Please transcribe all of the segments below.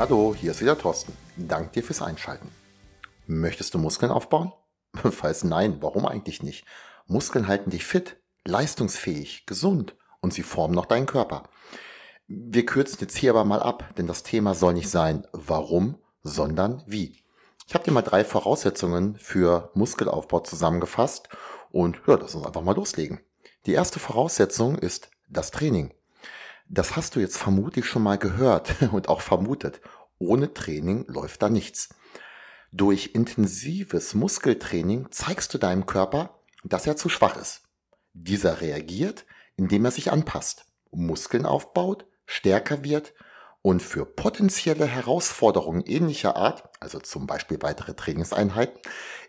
Hallo, hier ist wieder Thorsten. Dank dir fürs Einschalten. Möchtest du Muskeln aufbauen? Falls nein, warum eigentlich nicht? Muskeln halten dich fit, leistungsfähig, gesund und sie formen noch deinen Körper. Wir kürzen jetzt hier aber mal ab, denn das Thema soll nicht sein, warum, sondern wie. Ich habe dir mal drei Voraussetzungen für Muskelaufbau zusammengefasst und ja, lass uns einfach mal loslegen. Die erste Voraussetzung ist das Training. Das hast du jetzt vermutlich schon mal gehört und auch vermutet. Ohne Training läuft da nichts. Durch intensives Muskeltraining zeigst du deinem Körper, dass er zu schwach ist. Dieser reagiert, indem er sich anpasst, Muskeln aufbaut, stärker wird und für potenzielle Herausforderungen ähnlicher Art, also zum Beispiel weitere Trainingseinheiten,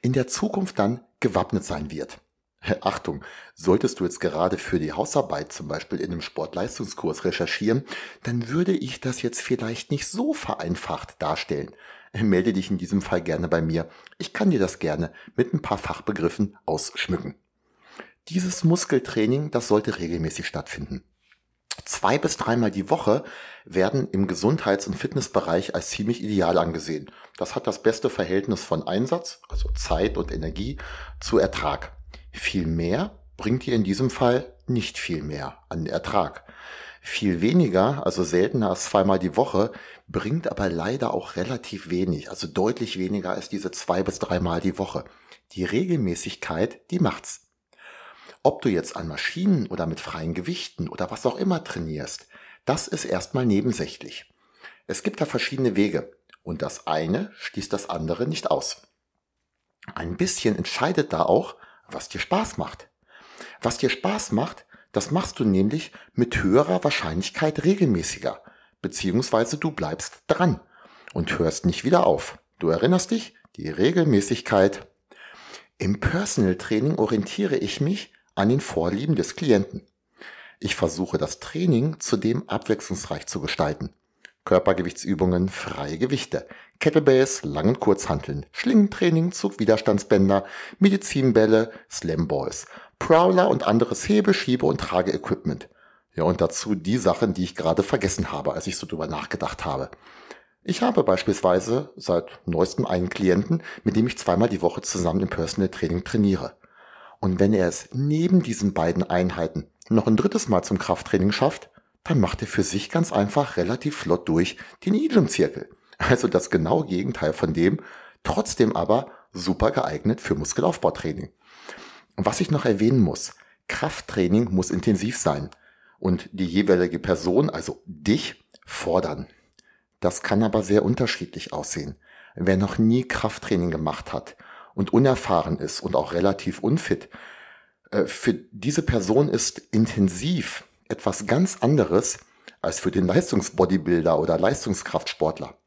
in der Zukunft dann gewappnet sein wird. Achtung, solltest du jetzt gerade für die Hausarbeit zum Beispiel in einem Sportleistungskurs recherchieren, dann würde ich das jetzt vielleicht nicht so vereinfacht darstellen. Melde dich in diesem Fall gerne bei mir. Ich kann dir das gerne mit ein paar Fachbegriffen ausschmücken. Dieses Muskeltraining, das sollte regelmäßig stattfinden. Zwei bis dreimal die Woche werden im Gesundheits- und Fitnessbereich als ziemlich ideal angesehen. Das hat das beste Verhältnis von Einsatz, also Zeit und Energie, zu Ertrag. Viel mehr bringt dir in diesem Fall nicht viel mehr an Ertrag. Viel weniger, also seltener als zweimal die Woche, bringt aber leider auch relativ wenig, also deutlich weniger als diese zwei bis dreimal die Woche. Die Regelmäßigkeit, die macht's. Ob du jetzt an Maschinen oder mit freien Gewichten oder was auch immer trainierst, das ist erstmal nebensächlich. Es gibt da verschiedene Wege und das eine schließt das andere nicht aus. Ein bisschen entscheidet da auch, was dir Spaß macht. Was dir Spaß macht, das machst du nämlich mit höherer Wahrscheinlichkeit regelmäßiger, beziehungsweise du bleibst dran und hörst nicht wieder auf. Du erinnerst dich, die Regelmäßigkeit. Im Personal Training orientiere ich mich an den Vorlieben des Klienten. Ich versuche das Training zudem abwechslungsreich zu gestalten. Körpergewichtsübungen, freie Gewichte, Kettlebells, langen Kurzhanteln, Schlingentraining, Zugwiderstandsbänder, Medizinbälle, Slamballs, Prowler und anderes Hebe-, Schiebe- und Trageequipment. Ja, und dazu die Sachen, die ich gerade vergessen habe, als ich so drüber nachgedacht habe. Ich habe beispielsweise seit neuestem einen Klienten, mit dem ich zweimal die Woche zusammen im Personal Training trainiere. Und wenn er es neben diesen beiden Einheiten noch ein drittes Mal zum Krafttraining schafft, dann macht er für sich ganz einfach relativ flott durch den E-Gym-Zirkel. Also das genaue Gegenteil von dem, trotzdem aber super geeignet für Muskelaufbautraining. Und was ich noch erwähnen muss, Krafttraining muss intensiv sein und die jeweilige Person, also dich, fordern. Das kann aber sehr unterschiedlich aussehen. Wer noch nie Krafttraining gemacht hat und unerfahren ist und auch relativ unfit, äh, für diese Person ist intensiv etwas ganz anderes als für den Leistungsbodybuilder oder Leistungskraftsportler.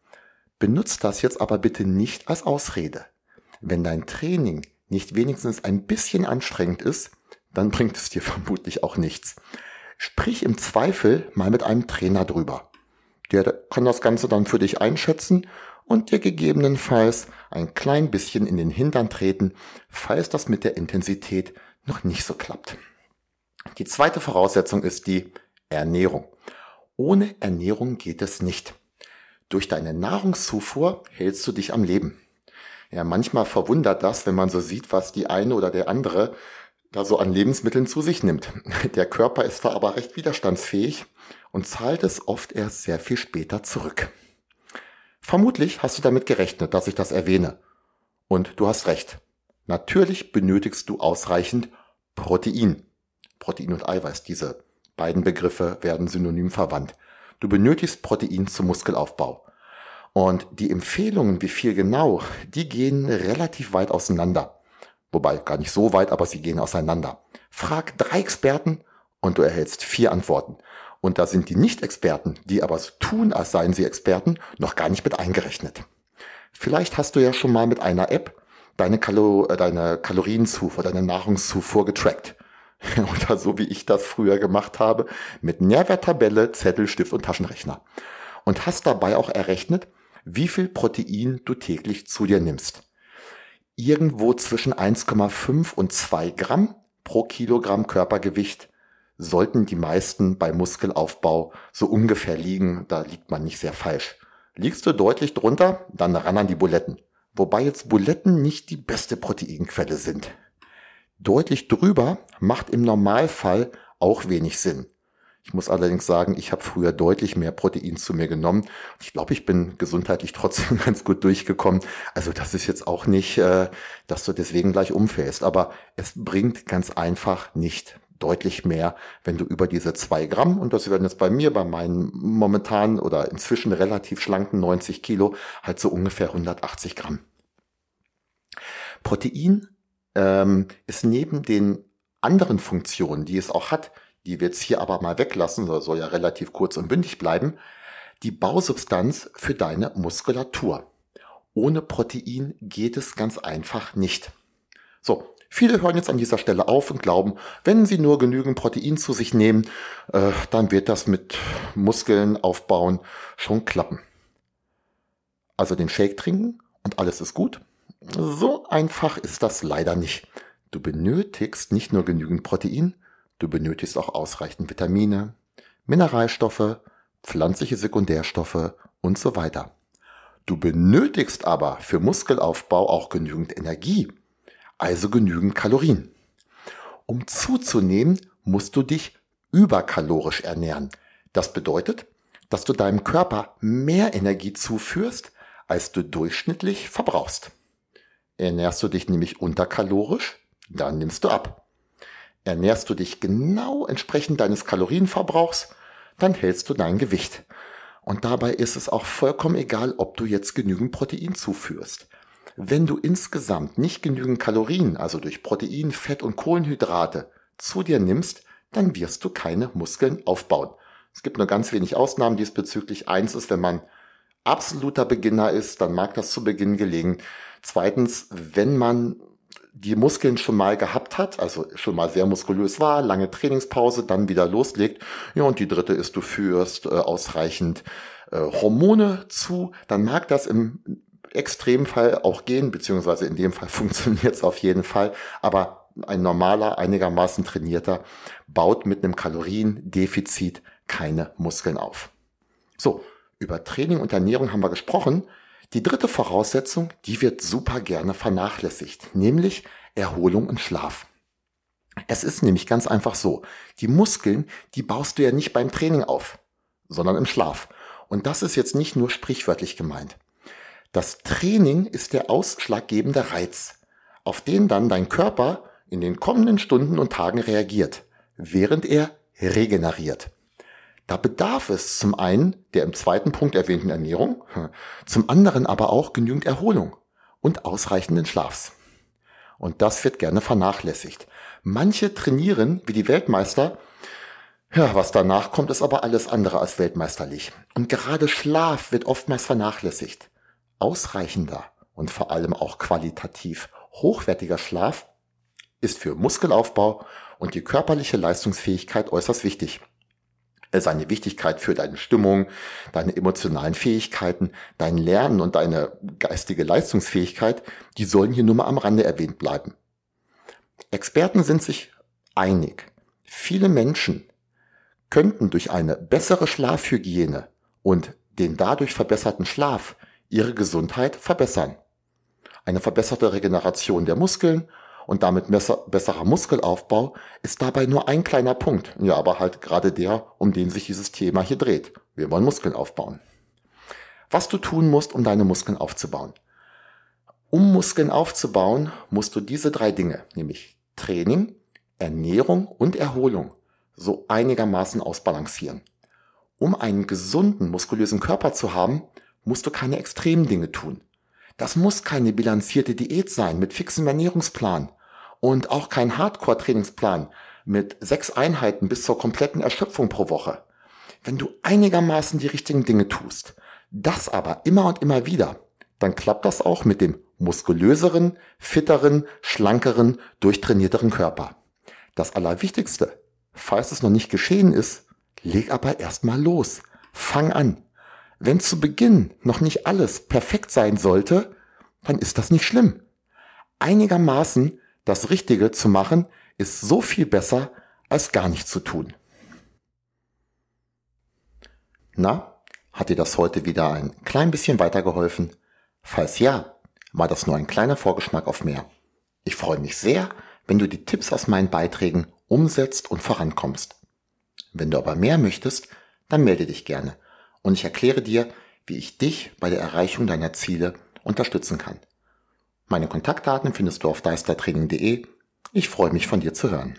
Benutzt das jetzt aber bitte nicht als Ausrede. Wenn dein Training nicht wenigstens ein bisschen anstrengend ist, dann bringt es dir vermutlich auch nichts. Sprich im Zweifel mal mit einem Trainer drüber. Der kann das Ganze dann für dich einschätzen und dir gegebenenfalls ein klein bisschen in den Hintern treten, falls das mit der Intensität noch nicht so klappt. Die zweite Voraussetzung ist die Ernährung. Ohne Ernährung geht es nicht. Durch deine Nahrungszufuhr hältst du dich am Leben. Ja, manchmal verwundert das, wenn man so sieht, was die eine oder der andere da so an Lebensmitteln zu sich nimmt. Der Körper ist zwar aber recht widerstandsfähig und zahlt es oft erst sehr viel später zurück. Vermutlich hast du damit gerechnet, dass ich das erwähne. Und du hast recht. Natürlich benötigst du ausreichend Protein. Protein und Eiweiß, diese beiden Begriffe werden synonym verwandt. Du benötigst Protein zum Muskelaufbau. Und die Empfehlungen, wie viel genau, die gehen relativ weit auseinander. Wobei gar nicht so weit, aber sie gehen auseinander. Frag drei Experten und du erhältst vier Antworten. Und da sind die Nicht-Experten, die aber so tun, als seien sie Experten, noch gar nicht mit eingerechnet. Vielleicht hast du ja schon mal mit einer App deine, Kalo äh, deine Kalorienzufuhr, deine Nahrungszufuhr getrackt. Oder so wie ich das früher gemacht habe, mit Nährwerttabelle, Zettel, Stift und Taschenrechner. Und hast dabei auch errechnet, wie viel Protein du täglich zu dir nimmst. Irgendwo zwischen 1,5 und 2 Gramm pro Kilogramm Körpergewicht sollten die meisten bei Muskelaufbau so ungefähr liegen. Da liegt man nicht sehr falsch. Liegst du deutlich drunter, dann ran an die Buletten. Wobei jetzt Buletten nicht die beste Proteinquelle sind. Deutlich drüber macht im Normalfall auch wenig Sinn. Ich muss allerdings sagen, ich habe früher deutlich mehr Protein zu mir genommen. Ich glaube, ich bin gesundheitlich trotzdem ganz gut durchgekommen. Also das ist jetzt auch nicht, äh, dass du deswegen gleich umfällst. Aber es bringt ganz einfach nicht deutlich mehr, wenn du über diese zwei Gramm, und das werden jetzt bei mir, bei meinen momentan oder inzwischen relativ schlanken 90 Kilo, halt so ungefähr 180 Gramm. Protein ähm, ist neben den anderen Funktionen, die es auch hat, die wir jetzt hier aber mal weglassen, das soll ja relativ kurz und bündig bleiben, die Bausubstanz für deine Muskulatur. Ohne Protein geht es ganz einfach nicht. So, viele hören jetzt an dieser Stelle auf und glauben, wenn sie nur genügend Protein zu sich nehmen, äh, dann wird das mit Muskeln aufbauen schon klappen. Also den Shake trinken und alles ist gut. So einfach ist das leider nicht. Du benötigst nicht nur genügend Protein, Du benötigst auch ausreichend Vitamine, Mineralstoffe, pflanzliche Sekundärstoffe und so weiter. Du benötigst aber für Muskelaufbau auch genügend Energie, also genügend Kalorien. Um zuzunehmen, musst du dich überkalorisch ernähren. Das bedeutet, dass du deinem Körper mehr Energie zuführst, als du durchschnittlich verbrauchst. Ernährst du dich nämlich unterkalorisch, dann nimmst du ab. Ernährst du dich genau entsprechend deines Kalorienverbrauchs, dann hältst du dein Gewicht. Und dabei ist es auch vollkommen egal, ob du jetzt genügend Protein zuführst. Wenn du insgesamt nicht genügend Kalorien, also durch Protein, Fett und Kohlenhydrate, zu dir nimmst, dann wirst du keine Muskeln aufbauen. Es gibt nur ganz wenig Ausnahmen diesbezüglich. Eins ist, wenn man absoluter Beginner ist, dann mag das zu Beginn gelingen. Zweitens, wenn man die Muskeln schon mal gehabt hat, also schon mal sehr muskulös war, lange Trainingspause, dann wieder loslegt. Ja, und die dritte ist, du führst äh, ausreichend äh, Hormone zu, dann mag das im Extremfall auch gehen, beziehungsweise in dem Fall funktioniert es auf jeden Fall, aber ein normaler, einigermaßen trainierter baut mit einem Kaloriendefizit keine Muskeln auf. So, über Training und Ernährung haben wir gesprochen. Die dritte Voraussetzung, die wird super gerne vernachlässigt, nämlich Erholung und Schlaf. Es ist nämlich ganz einfach so, die Muskeln, die baust du ja nicht beim Training auf, sondern im Schlaf. Und das ist jetzt nicht nur sprichwörtlich gemeint. Das Training ist der ausschlaggebende Reiz, auf den dann dein Körper in den kommenden Stunden und Tagen reagiert, während er regeneriert. Da bedarf es zum einen der im zweiten Punkt erwähnten Ernährung, zum anderen aber auch genügend Erholung und ausreichenden Schlafs. Und das wird gerne vernachlässigt. Manche trainieren wie die Weltmeister, ja, was danach kommt, ist aber alles andere als weltmeisterlich. Und gerade Schlaf wird oftmals vernachlässigt. Ausreichender und vor allem auch qualitativ hochwertiger Schlaf ist für Muskelaufbau und die körperliche Leistungsfähigkeit äußerst wichtig seine Wichtigkeit für deine Stimmung, deine emotionalen Fähigkeiten, dein Lernen und deine geistige Leistungsfähigkeit, die sollen hier nur mal am Rande erwähnt bleiben. Experten sind sich einig. Viele Menschen könnten durch eine bessere Schlafhygiene und den dadurch verbesserten Schlaf ihre Gesundheit verbessern. Eine verbesserte Regeneration der Muskeln und damit besser, besserer Muskelaufbau ist dabei nur ein kleiner Punkt. Ja, aber halt gerade der, um den sich dieses Thema hier dreht. Wir wollen Muskeln aufbauen. Was du tun musst, um deine Muskeln aufzubauen. Um Muskeln aufzubauen, musst du diese drei Dinge, nämlich Training, Ernährung und Erholung, so einigermaßen ausbalancieren. Um einen gesunden, muskulösen Körper zu haben, musst du keine extremen Dinge tun. Das muss keine bilanzierte Diät sein mit fixem Ernährungsplan und auch kein Hardcore-Trainingsplan mit sechs Einheiten bis zur kompletten Erschöpfung pro Woche. Wenn du einigermaßen die richtigen Dinge tust, das aber immer und immer wieder, dann klappt das auch mit dem muskulöseren, fitteren, schlankeren, durchtrainierteren Körper. Das Allerwichtigste, falls es noch nicht geschehen ist, leg aber erstmal los. Fang an. Wenn zu Beginn noch nicht alles perfekt sein sollte, dann ist das nicht schlimm. Einigermaßen das Richtige zu machen, ist so viel besser, als gar nichts zu tun. Na, hat dir das heute wieder ein klein bisschen weitergeholfen? Falls ja, war das nur ein kleiner Vorgeschmack auf mehr. Ich freue mich sehr, wenn du die Tipps aus meinen Beiträgen umsetzt und vorankommst. Wenn du aber mehr möchtest, dann melde dich gerne und ich erkläre dir, wie ich dich bei der Erreichung deiner Ziele unterstützen kann. Meine Kontaktdaten findest du auf deistertraining.de. Ich freue mich von dir zu hören.